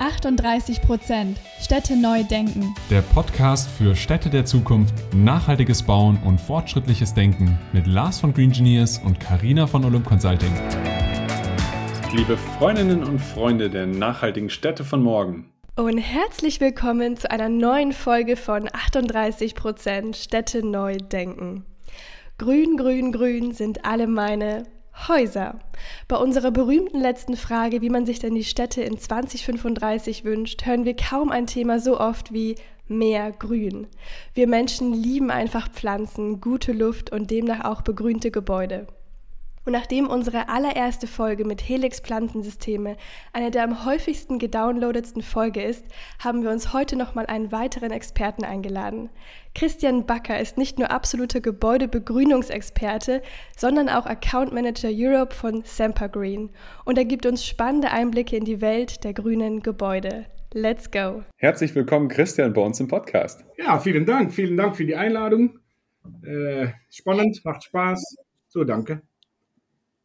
38 Prozent. Städte neu denken. Der Podcast für Städte der Zukunft, nachhaltiges Bauen und fortschrittliches Denken mit Lars von Green Engineers und Karina von Olymp Consulting. Liebe Freundinnen und Freunde der nachhaltigen Städte von morgen. Und herzlich willkommen zu einer neuen Folge von 38 Prozent Städte neu denken. Grün, grün, grün sind alle meine Häuser. Bei unserer berühmten letzten Frage, wie man sich denn die Städte in 2035 wünscht, hören wir kaum ein Thema so oft wie mehr Grün. Wir Menschen lieben einfach Pflanzen, gute Luft und demnach auch begrünte Gebäude. Und nachdem unsere allererste Folge mit Helix Pflanzensysteme eine der am häufigsten gedownloadetsten Folge ist, haben wir uns heute nochmal einen weiteren Experten eingeladen. Christian Backer ist nicht nur absoluter Gebäudebegrünungsexperte, sondern auch Account Manager Europe von Sempergreen. Und er gibt uns spannende Einblicke in die Welt der grünen Gebäude. Let's go! Herzlich willkommen, Christian, bei uns im Podcast. Ja, vielen Dank. Vielen Dank für die Einladung. Äh, spannend, macht Spaß. So, danke.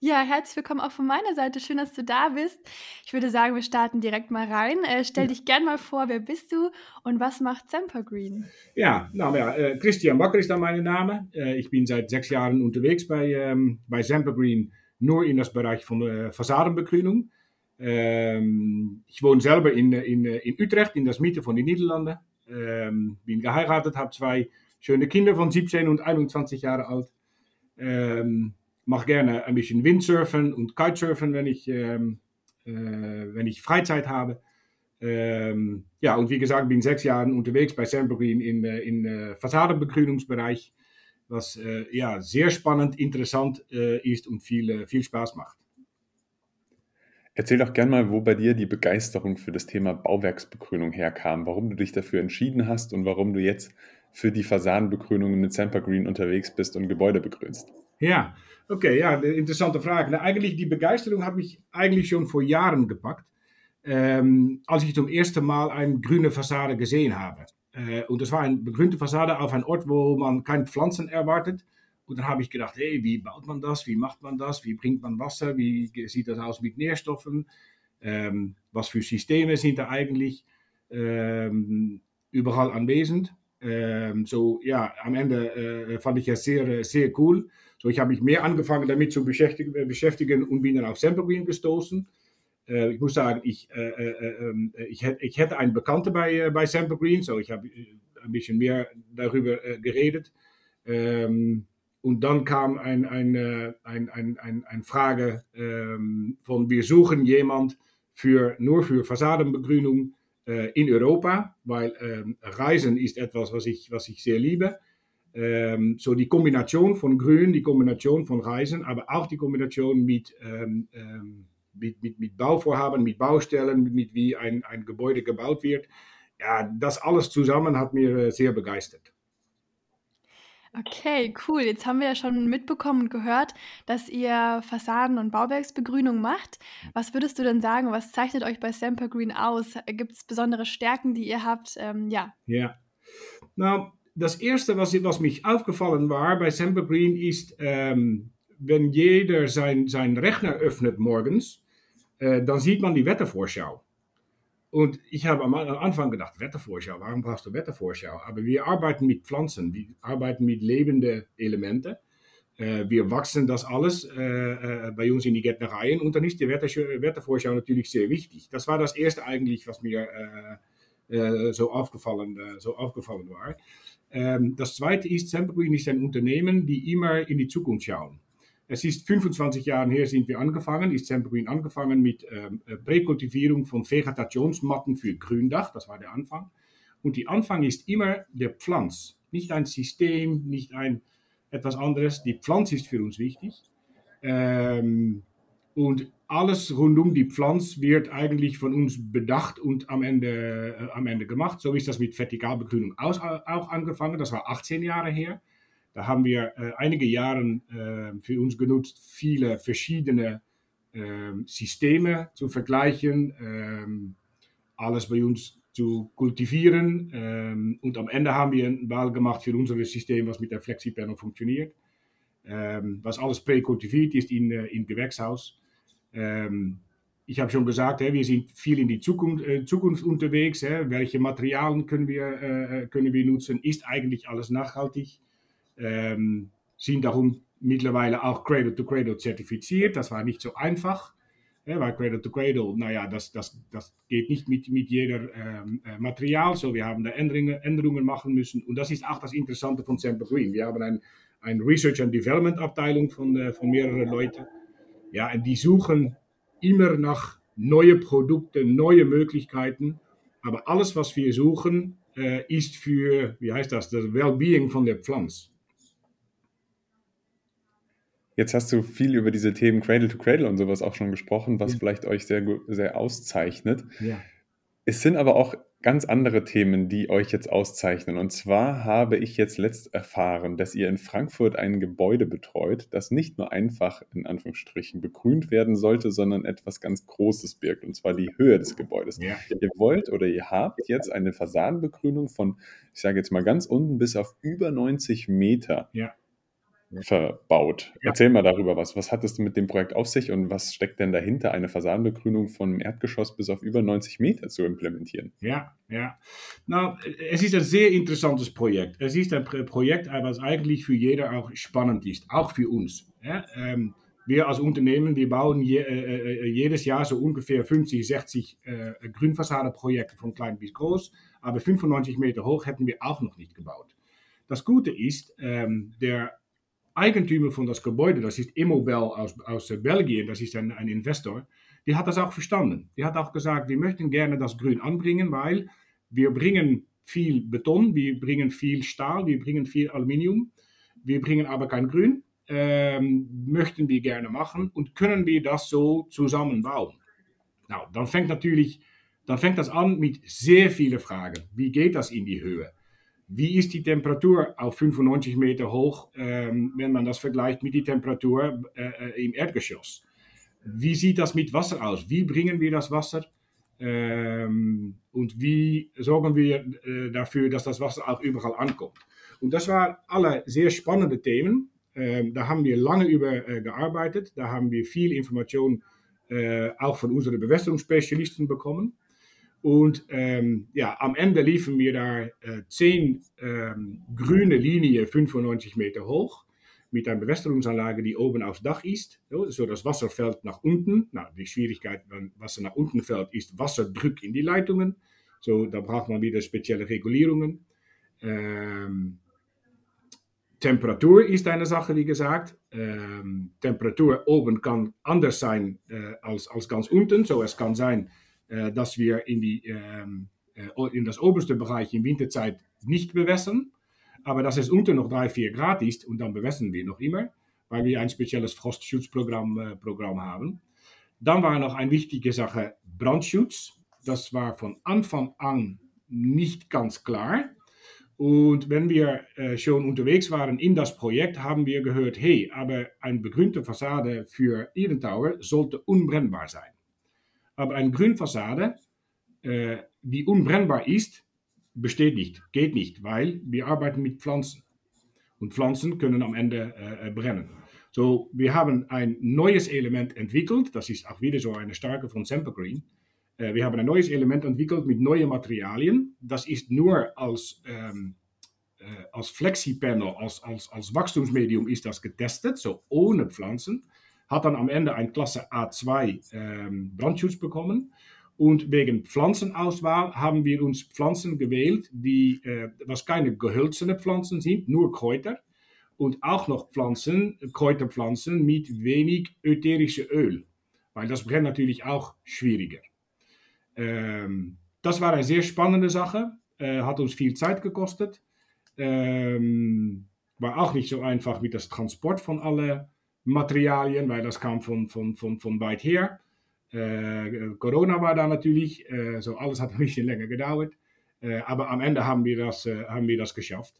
Ja, herzlich willkommen auch von meiner Seite. Schön, dass du da bist. Ich würde sagen, wir starten direkt mal rein. Äh, stell dich gern mal vor, wer bist du und was macht Sempergreen? Ja, nou ja, äh, Christian Bakker ist da mein Name. Äh, ich bin seit sechs Jahren unterwegs bei, ähm, bei Sempergreen, nur in das Bereich von äh, Fassadenbegrünung. Ähm, ich wohne selber in, in, in Utrecht, in der Mitte von den Niederlanden. Ähm, bin geheiratet, habe zwei schöne Kinder von 17 und 21 Jahre alt. Ähm, mache gerne ein bisschen Windsurfen und Kitesurfen, wenn ich, ähm, äh, wenn ich Freizeit habe. Ähm, ja, und wie gesagt, bin sechs Jahre unterwegs bei Sempergreen in, äh, in äh, Fassadenbegrünungsbereich, was äh, ja, sehr spannend, interessant äh, ist und viel, äh, viel Spaß macht. Erzähl doch gern mal, wo bei dir die Begeisterung für das Thema Bauwerksbegrünung herkam, warum du dich dafür entschieden hast und warum du jetzt für die Fassadenbegrünung mit Sempergreen unterwegs bist und Gebäude begrünst. Ja, okay, ja, interessante Frage. Na, eigentlich die Begeisterung hat mich eigentlich schon vor Jahren gepackt, ähm, als ich zum ersten Mal eine grüne Fassade gesehen habe. Äh, und das war eine begrünte Fassade auf einem Ort, wo man keine Pflanzen erwartet. Und dann habe ich gedacht, hey, wie baut man das? Wie macht man das? Wie bringt man Wasser? Wie sieht das aus mit Nährstoffen? Ähm, was für Systeme sind da eigentlich ähm, überall anwesend? Ähm, so, ja, am Ende äh, fand ich es sehr, sehr cool. So, ich habe mich mehr angefangen damit zu beschäftigen, äh, beschäftigen und bin dann auf Sempergreen gestoßen. Äh, ich muss sagen, ich, äh, äh ähm, ich, ich hätte einen Bekannten bei, äh, bei Sempergreen, so ich habe ein bisschen mehr darüber geredet. Ähm, und dann kam eine ein, ein, ein, ein, ein Frage ähm, von, wir suchen jemand für, nur für Fassadenbegrünung in Europa, weil ähm, Reisen ist etwas, was ich, was ich sehr liebe. Ähm, so die Kombination von Grün, die Kombination von Reisen, aber auch die Kombination mit, ähm, ähm, mit, mit, mit Bauvorhaben, mit Baustellen, mit wie ein, ein Gebäude gebaut wird. Ja, das alles zusammen hat mir äh, sehr begeistert. Okay, cool. Jetzt haben wir ja schon mitbekommen und gehört, dass ihr Fassaden- und Bauwerksbegrünung macht. Was würdest du denn sagen? Was zeichnet euch bei Semper Green aus? Gibt es besondere Stärken, die ihr habt? Ähm, ja. Ja. Nou, das Erste, was, was mich aufgefallen war bei Sempergreen, ist, ähm, wenn jeder sein, sein Rechner öffnet morgens, äh, dann sieht man die Wettervorschau. Und ich habe am Anfang gedacht, Wettervorschau, warum brauchst du Wettervorschau? Aber wir arbeiten mit Pflanzen, wir arbeiten mit lebenden Elementen. Äh, wir wachsen das alles äh, äh, bei uns in die Gärtnereien und dann ist die Wetter, Wettervorschau natürlich sehr wichtig. Das war das Erste eigentlich, was mir so, aufgefallen, so aufgefallen war. Ähm, das zweite ist, Sempergreen ist ein Unternehmen, die immer in die Zukunft schauen. Es ist 25 Jahre her, sind wir angefangen, ist Sempergreen angefangen mit ähm, äh, Präkultivierung von Vegetationsmatten für Gründach, das war der Anfang. Und die Anfang ist immer der Pflanz, nicht ein System, nicht ein etwas anderes. Die Pflanz ist für uns wichtig. Ähm, und alles rund um die Pflanze wird eigentlich von uns bedacht und am Ende, äh, am Ende gemacht. So ist das mit Vertikalbegrünung auch, auch angefangen. Das war 18 Jahre her. Da haben wir äh, einige Jahre äh, für uns genutzt, viele verschiedene äh, Systeme zu vergleichen, ähm, alles bei uns zu kultivieren. Ähm, und am Ende haben wir eine Wahl gemacht für unser System, was mit der Flexipanel funktioniert. Ähm, was alles präkultiviert ist in, äh, im Gewächshaus. Ich habe schon gesagt, wir sind viel in die Zukunft, äh, Zukunft unterwegs. Welche Materialien können wir, äh, können wir nutzen? Ist eigentlich alles nachhaltig? Ähm, sind darum mittlerweile auch Cradle to Cradle zertifiziert. Das war nicht so einfach, weil Cradle to Cradle, naja, das, das, das geht nicht mit, mit jeder ähm, äh, Material. So, wir haben da Änderungen, Änderungen machen müssen. Und das ist auch das Interessante von Semper Green. Wir haben ein, eine Research and Development Abteilung von, äh, von mehreren Leuten. Ja, und die suchen immer nach neue Produkte, neue Möglichkeiten. Aber alles, was wir suchen, äh, ist für, wie heißt das, das Wellbeing von der Pflanze. Jetzt hast du viel über diese Themen Cradle to Cradle und sowas auch schon gesprochen, was ja. vielleicht euch sehr, sehr auszeichnet. Ja. Es sind aber auch ganz andere Themen, die euch jetzt auszeichnen. Und zwar habe ich jetzt letzt erfahren, dass ihr in Frankfurt ein Gebäude betreut, das nicht nur einfach in Anführungsstrichen begrünt werden sollte, sondern etwas ganz Großes birgt, und zwar die Höhe des Gebäudes. Ja. Ihr wollt oder ihr habt jetzt eine Fassadenbegrünung von, ich sage jetzt mal ganz unten bis auf über 90 Meter. Ja verbaut. Ja. Erzähl mal darüber was. Was hat es mit dem Projekt auf sich und was steckt denn dahinter, eine Fassadenbegrünung vom Erdgeschoss bis auf über 90 Meter zu implementieren? Ja, ja. Nou, es ist ein sehr interessantes Projekt. Es ist ein Projekt, was eigentlich für jeder auch spannend ist, auch für uns. Ja, ähm, wir als Unternehmen, wir bauen je, äh, äh jedes Jahr so ungefähr 50, 60 äh, Grünfassadeprojekte von klein bis groß, aber 95 Meter hoch hätten wir auch noch nicht gebaut. Das Gute ist, ähm, der Eigentümer von das Gebäude, das ist Immobel aus, aus Belgien, das ist ein, Investor, die hat das auch verstanden. Die hat auch gesagt, wir möchten gerne das Grün anbringen, weil wir bringen viel Beton, wir bringen viel Stahl, wir bringen viel Aluminium, wir bringen aber kein Grün, ähm, möchten wir gerne machen und können wir das so zusammenbauen. Nou, dann fängt natürlich, dann fängt das an mit sehr vielen Fragen. Wie geht das in die Höhe? Wie ist die Temperatur auf 95 Meter hoch, ähm, wenn man das vergleicht mit der Temperatur äh, im Erdgeschoss? Wie sieht das mit Wasser aus? Wie bringen wir das Wasser? Ähm, und wie sorgen wir äh, dafür, dass das Wasser auch überall ankommt? Und das waren alle sehr spannende Themen. Ähm, da haben wir lange über äh, gearbeitet. Da haben wir viel Information äh, auch von unseren Bewässerungsspezialisten bekommen. Und ähm, ja, am Ende liefen wir da äh, zehn ähm, grüne Linien, 95 Meter hoch, mit einer Bewässerungsanlage, die oben aufs Dach ist. So, das Wasser fällt nach unten. Na, die Schwierigkeit, wenn Wasser nach unten fällt, ist Wasserdruck in die Leitungen. So, da braucht man wieder spezielle Regulierungen. Ähm, Temperatur ist eine Sache, wie gesagt. Ähm, Temperatur oben kann anders sein äh, als, als ganz unten. So, es kann sein, dass wir in, die, ähm, äh, in das oberste Bereich in Winterzeit nicht bewässern, aber dass es unter noch 3, 4 Grad ist und dann bewässern wir noch immer, weil wir ein spezielles Frostschutzprogramm äh, Programm haben. Dann war noch eine wichtige Sache Brandschutz. Das war von Anfang an nicht ganz klar. Und wenn wir äh, schon unterwegs waren in das Projekt, haben wir gehört, hey, aber eine begrünte Fassade für Ihren Tower sollte unbrennbar sein. Aber eine Grünfassade, äh, die unbrennbar ist, besteht nicht, geht nicht, weil wir arbeiten mit Pflanzen. Und Pflanzen können am Ende äh, äh, brennen. So, wir haben ein neues Element entwickelt, das ist auch wieder so eine starke von Sempergreen. Äh, wir haben ein neues Element entwickelt mit neuen Materialien. Das ist nur als, ähm, äh, als Flexipanel, als, als, als Wachstumsmedium ist das getestet, so ohne Pflanzen hat dann am Ende ein Klasse A2 ähm, Brandschutz bekommen. Und wegen Pflanzenauswahl haben wir uns Pflanzen gewählt, die, äh, was keine gehölzene Pflanzen sind, nur Kräuter. Und auch noch Pflanzen, Kräuterpflanzen mit wenig ätherische Öl. Weil das brennt natürlich auch schwieriger. Ähm, das war eine sehr spannende Sache, äh, hat uns viel Zeit gekostet. Ähm, war auch nicht so einfach mit das Transport von alle Materialien, weil das kam von, von, von, von weit her. Äh, Corona war da natürlich, äh, so alles hat ein bisschen länger gedauert. Äh, aber am Ende haben wir das, äh, haben wir das geschafft.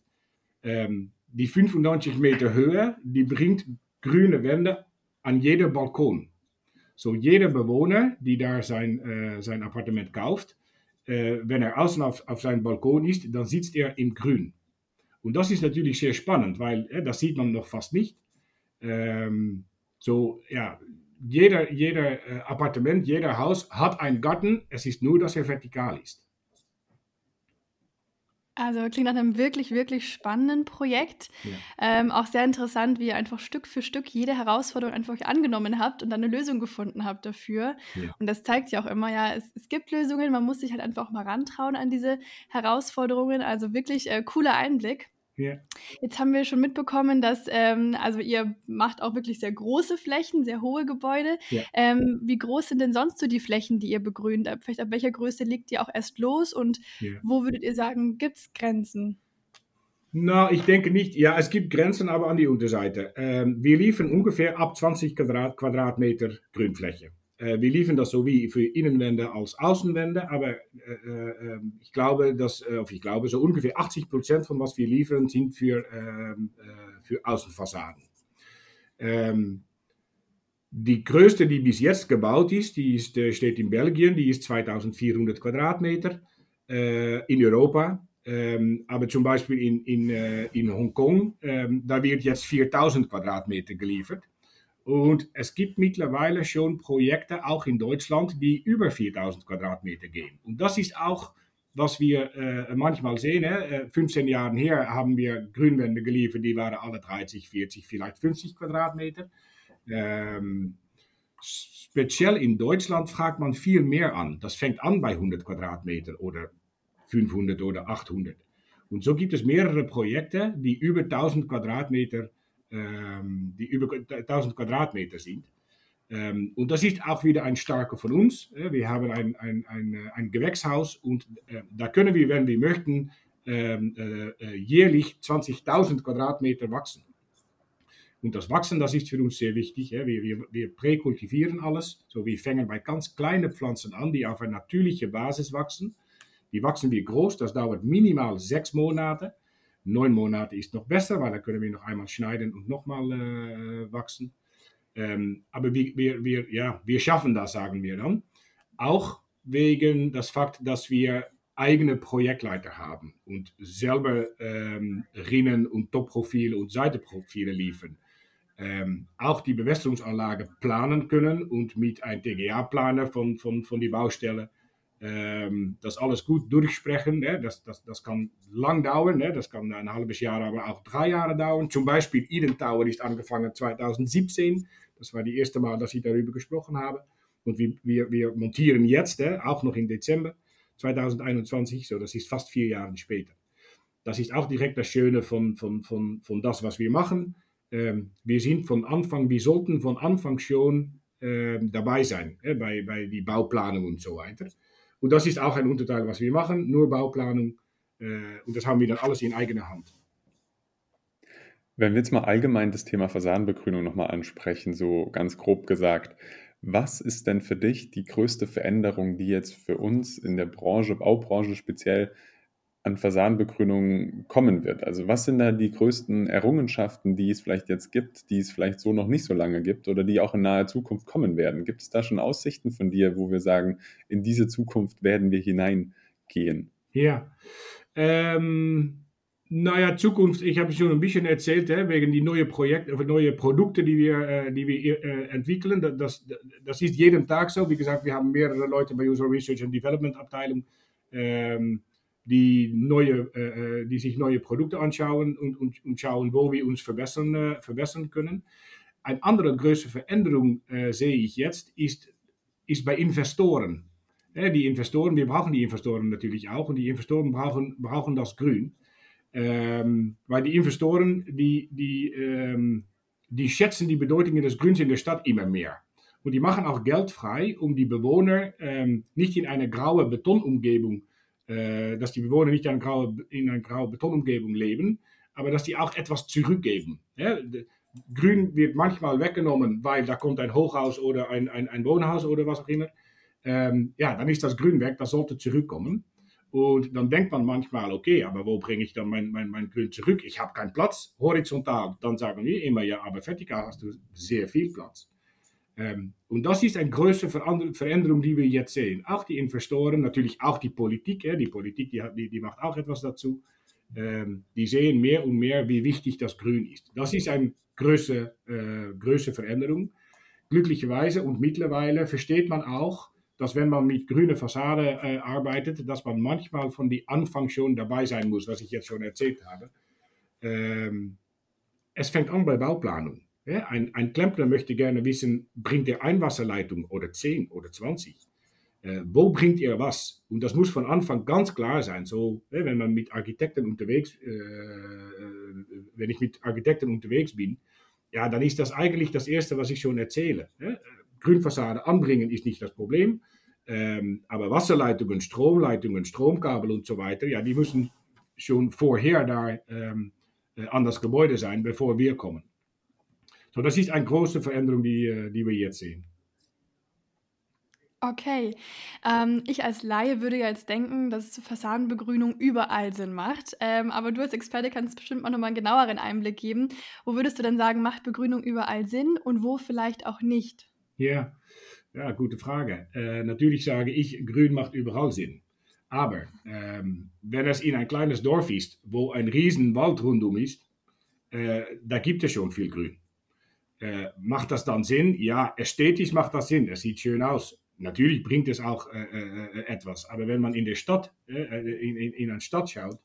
Ähm, die 95 Meter Höhe, die bringt grüne Wände an jeder Balkon. So jeder Bewohner, die da sein, äh, sein Appartement kauft, äh, wenn er außen auf, auf seinem Balkon ist, dann sitzt er im Grün. Und das ist natürlich sehr spannend, weil das sieht man noch fast nicht. Ähm, so, ja, jeder, jeder äh, Appartement, jeder Haus hat einen Garten. Es ist nur, dass er vertikal ist. Also klingt nach einem wirklich, wirklich spannenden Projekt. Ja. Ähm, auch sehr interessant, wie ihr einfach Stück für Stück jede Herausforderung einfach angenommen habt und dann eine Lösung gefunden habt dafür. Ja. Und das zeigt ja auch immer, ja, es, es, gibt Lösungen, man muss sich halt einfach auch mal rantrauen an diese Herausforderungen. Also wirklich äh, cooler Einblick. Ja. Jetzt haben wir schon mitbekommen, dass ähm, also ihr macht auch wirklich sehr große Flächen, sehr hohe Gebäude. Ja. Ähm, wie groß sind denn sonst so die Flächen, die ihr begrünt? Vielleicht ab welcher Größe liegt ihr auch erst los und ja. wo würdet ihr sagen, gibt es Grenzen? Na, ich denke nicht. Ja, es gibt Grenzen, aber an die Unterseite. Ähm, wir liefern ungefähr ab 20 Quadrat, Quadratmeter Grünfläche. Äh, wir liefern das sowie für Innenwände als Außenwände, aber äh, äh, ähm, ich glaube, dass, äh, ich glaube, so ungefähr 80 Prozent von was wir liefern, sind für, äh, für Außenfassaden. Ähm, die größte, die bis jetzt gebaut ist, die ist, äh, steht in Belgien, die ist 2400 Quadratmeter in Europa. Ähm, aber zum Beispiel in, in, in Hongkong, ähm, da wird jetzt 4000 Quadratmeter geliefert. Und es gibt mittlerweile schon Projekte, auch in Deutschland, die über 4000 Quadratmeter gehen. Und das ist auch, was wir äh, manchmal sehen. Äh, 15 Jahre her haben wir Grünwände geliefert, die waren alle 30, 40, vielleicht 50 Quadratmeter. Ähm, speziell in Deutschland fragt man viel mehr an. Das fängt an bei 100 Quadratmeter oder 500 oder 800. Und so gibt es mehrere Projekte, die über 1000 Quadratmeter ähm, die über 1000 Quadratmeter sind. Ähm, und das ist auch wieder ein starker von uns. Wir haben ein, ein, ein, äh, ein Gewächshaus und äh, da können wir, wenn wir möchten, ähm, äh, äh jährlich 20.000 Quadratmeter wachsen. Und das Wachsen, das ist für uns sehr wichtig. Wir, wir, wir präkultivieren alles. So, wir fangen bei ganz kleinen Pflanzen an, die auf einer natürlichen Basis wachsen. Die wachsen wir groß, das dauert minimal sechs Monate. Neun Monate ist noch besser, weil dann können wir noch einmal schneiden und nochmal äh, wachsen. Ähm, aber wir, wir, wir, ja, wir schaffen das, sagen wir dann. Auch wegen das Fakt, dass wir eigene Projektleiter haben und selber ähm, Rinnen und Topprofile und Seitenprofile liefern. Ähm, auch die Bewässerungsanlage planen können und mit einem TGA-Planer von, von, von die Baustelle ähm, das alles gut durchsprechen. Das, das kann lang dauern, ne? das kann ein halbes Jahr, aber auch drei Jahre dauern. Zum Beispiel Eden Tower ist angefangen 2017. Das war die erste Mal, dass ich darüber gesprochen habe. Und wir, wir, wir montieren jetzt, ne? auch noch im Dezember 2021, so das ist fast vier Jahre später. Das ist auch direkt das Schöne von, von, von, von das, was wir machen. Ähm, wir sind von Anfang, wir sollten von Anfang schon ähm, dabei sein, äh, bei, bei die Bauplanung und so weiter. Und das ist auch ein Unterteil, was wir machen, nur Bauplanung. Äh, und das haben wir dann alles in eigener Hand. Wenn wir jetzt mal allgemein das Thema Fassadenbegrünung nochmal ansprechen, so ganz grob gesagt, was ist denn für dich die größte Veränderung, die jetzt für uns in der Branche, Baubranche speziell, an Fassadenbegrünung kommen wird. Also was sind da die größten Errungenschaften, die es vielleicht jetzt gibt, die es vielleicht so noch nicht so lange gibt oder die auch in naher Zukunft kommen werden? Gibt es da schon Aussichten von dir, wo wir sagen, in diese Zukunft werden wir hineingehen? Ja, ähm, naja, Zukunft, ich habe schon ein bisschen erzählt, hè, wegen die neuen Projekte, neue Produkte, die wir, äh, die wir äh, entwickeln. Das, das ist jeden Tag so. Wie gesagt, wir haben mehrere Leute bei unserer Research and Development Abteilung. Ähm, die, neue, äh, äh, die sich neue Produkte anschauen und, und, und schauen, wo wir uns verbessern, äh, verbessern können. Eine andere große Veränderung äh, sehe ich jetzt, ist, ist bei Investoren. die Investoren, wir brauchen die Investoren natürlich auch und die Investoren brauchen, brauchen das Grün. Ähm, weil die Investoren, die, die, ähm, die schätzen die Bedeutung des Grüns in der Stadt immer mehr. Und die machen auch Geld frei, um die Bewohner ähm, nicht in eine graue Betonumgebung äh, dass die Bewohner nicht in einer grauen Betonumgebung leben, aber dass die auch etwas zurückgeben. Ja, Grün wird manchmal weggenommen, weil da kommt ein Hochhaus oder ein, ein, ein Wohnhaus oder was auch immer. Ähm, ja, dann ist das Grün weg, das sollte zurückkommen. Und dann denkt man manchmal, okay, aber wo bringe ich dann mein, mein, mein Grün zurück? Ich habe keinen Platz, horizontal. Dann sagen wir immer, ja, aber vertikal hast du sehr viel Platz. Ähm, und das ist eine große Veränderung, die wir jetzt sehen. Auch die Investoren, natürlich auch die Politik. Die Politik, die, die, die macht auch etwas dazu. Ähm, die sehen mehr und mehr, wie wichtig das Grün ist. Das ist eine große, äh, große Veränderung. glücklicherweise und mittlerweile versteht man auch, dass wenn man mit grüner Fassade äh, arbeitet, dass man manchmal von die Anfang schon dabei sein muss, was ich jetzt schon erzählt habe. Ähm, es fängt an bei Bauplanung. Ja, ein, ein Klempner möchte gerne wissen, bringt er Einwasserleitung oder 10 oder 20? Äh, wo bringt ihr was? Und das muss von Anfang ganz klar sein. So, ja, wenn man mit Architekten unterwegs, äh, wenn ich mit Architekten unterwegs bin, ja, dann ist das eigentlich das Erste, was ich schon erzähle. Ja? Grünfassade anbringen ist nicht das Problem, ähm, aber Wasserleitungen, Stromleitungen, Stromkabel und so weiter, ja, die müssen schon vorher da ähm, äh, an das Gebäude sein, bevor wir kommen. So, das ist eine große Veränderung, die, äh, die wir jetzt sehen. Okay. Ähm, ich als Laie würde ja jetzt denken, dass Fassadenbegrünung überall Sinn macht. Ähm, aber du als Experte kannst bestimmt auch nochmal einen genaueren Einblick geben. Wo würdest du denn sagen, macht Begrünung überall Sinn und wo vielleicht auch nicht? Ja, ja gute Frage. Äh, natürlich sage ich, grün macht überall Sinn. Aber ähm, wenn es in ein kleines Dorf ist, wo ein riesen Wald rundum ist, äh, da gibt es schon viel Grün. Äh, macht das dann Sinn? Ja, ästhetisch macht das Sinn. Es sieht schön aus. Natürlich bringt es auch äh, äh, äh, etwas, aber wenn man in der Stadt, äh, in, in, in, eine Stadt schaut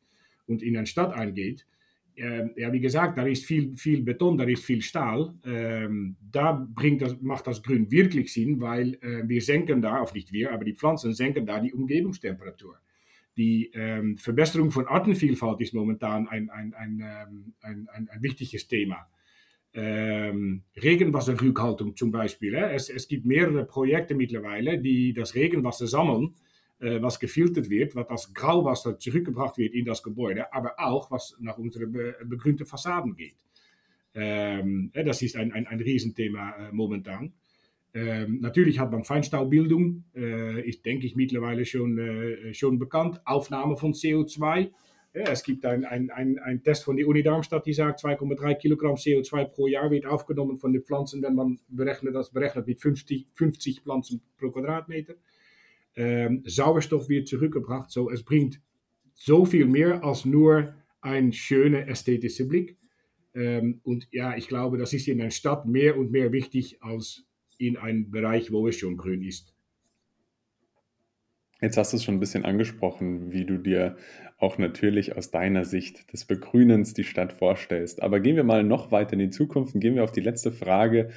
und in eine Stadt eingeht, ähm, ja, wie gesagt, da ist viel, viel Beton, da ist viel Stahl. Ähm, da bringt das, macht das Grün wirklich Sinn, weil äh, wir senken da, auf nicht wir, aber die Pflanzen senken da die Umgebungstemperatur. Die ähm, Verbesserung von Artenvielfalt ist momentan ein, ein, ein, ähm, ein, ein, ein wichtiges Thema ähm, Regenwasserrückhaltung zum Beispiel. Äh? Es, es, gibt mehrere Projekte mittlerweile, die das Regenwasser sammeln, äh, was gefiltert wird, was das Grauwasser zurückgebracht wird in das Gebäude, aber auch was nach unseren be begrünten Fassaden geht. Ähm, äh, das ist ein, ein, ein Riesenthema äh, momentan. Ähm, natürlich hat man Feinstaubbildung, äh, ist denke ich mittlerweile schon, äh, schon bekannt. Aufnahme von CO2 ja, es gibt einen ein, ein, Test von der Uni Darmstadt, die sagt, 2,3 Kilogramm CO2 pro Jahr wird aufgenommen von den Pflanzen, wenn man berechnet, das berechnet mit 50, 50 Pflanzen pro Quadratmeter. Ähm, Sauerstoff wird zurückgebracht, so es bringt so viel mehr als nur ein schöner ästhetischer Blick. Ähm, und ja, ich glaube, das ist in einer Stadt mehr und mehr wichtig als in einem Bereich, wo es schon grün ist. Jetzt hast du es schon ein bisschen angesprochen, wie du dir auch natürlich aus deiner Sicht des Begrünens die Stadt vorstellst. Aber gehen wir mal noch weiter in die Zukunft und gehen wir auf die letzte Frage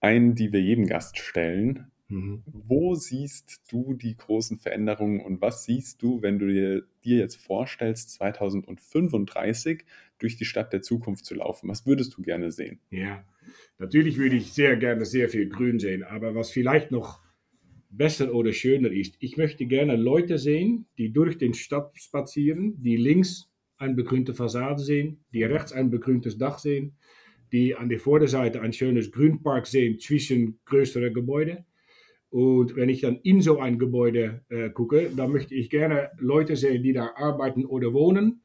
ein, die wir jedem Gast stellen. Mhm. Wo siehst du die großen Veränderungen und was siehst du, wenn du dir, dir jetzt vorstellst, 2035 durch die Stadt der Zukunft zu laufen? Was würdest du gerne sehen? Ja, natürlich würde ich sehr gerne sehr viel Grün sehen, aber was vielleicht noch besser oder schöner ist. Ich möchte gerne Leute sehen, die durch den Stadt spazieren, die links eine begrünte Fassade sehen, die rechts ein begrüntes Dach sehen, die an der Vorderseite ein schönes Grünpark sehen zwischen größeren Gebäuden. Und wenn ich dann in so ein Gebäude äh, gucke, dann möchte ich gerne Leute sehen, die da arbeiten oder wohnen,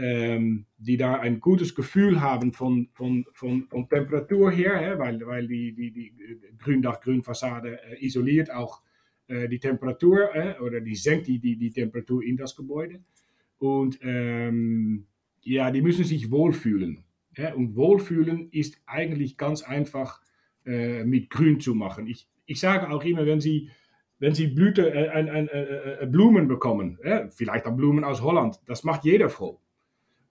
ähm, die da ein gutes Gefühl haben von, von, von, von Temperatur her, hè, weil, weil die, die, die Gründach-Grünfassade äh, isoliert auch äh, die Temperatur äh, oder die senkt die, die, die Temperatur in das Gebäude. Und ähm, ja, die müssen sich wohlfühlen. Ja? Und wohlfühlen ist eigentlich ganz einfach äh, mit Grün zu machen. Ich, ich sage auch immer, wenn Sie wenn sie Blüte, äh, ein, äh, Blumen bekommen, äh, vielleicht auch Blumen aus Holland, das macht jeder froh.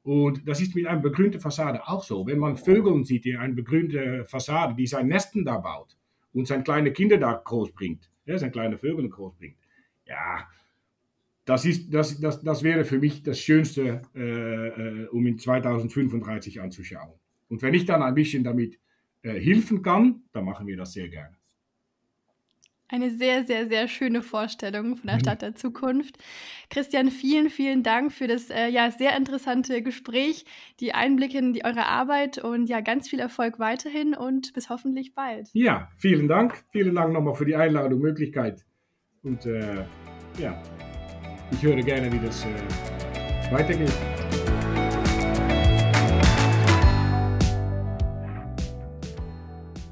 Und das ist mit einer begrünten Fassade auch so. Wenn man Vögel sieht, die eine begrünte Fassade, die sein Nesten da baut und seine kleine Kinder da groß bringt, ja, seine kleine Vögel groß bringt, ja, das, ist, das, das, das wäre für mich das Schönste, äh, äh um in 2035 anzuschauen. Und wenn ich dann ein bisschen damit äh, helfen kann, dann machen wir das sehr gerne. Eine sehr, sehr, sehr schöne Vorstellung von der mhm. Stadt der Zukunft. Christian, vielen, vielen Dank für das äh, ja, sehr interessante Gespräch, die Einblicke in die, eure Arbeit und ja, ganz viel Erfolg weiterhin und bis hoffentlich bald. Ja, vielen Dank. Vielen Dank nochmal für die Einladung, Möglichkeit. Und äh, ja, ich höre gerne, wie das äh, weitergeht.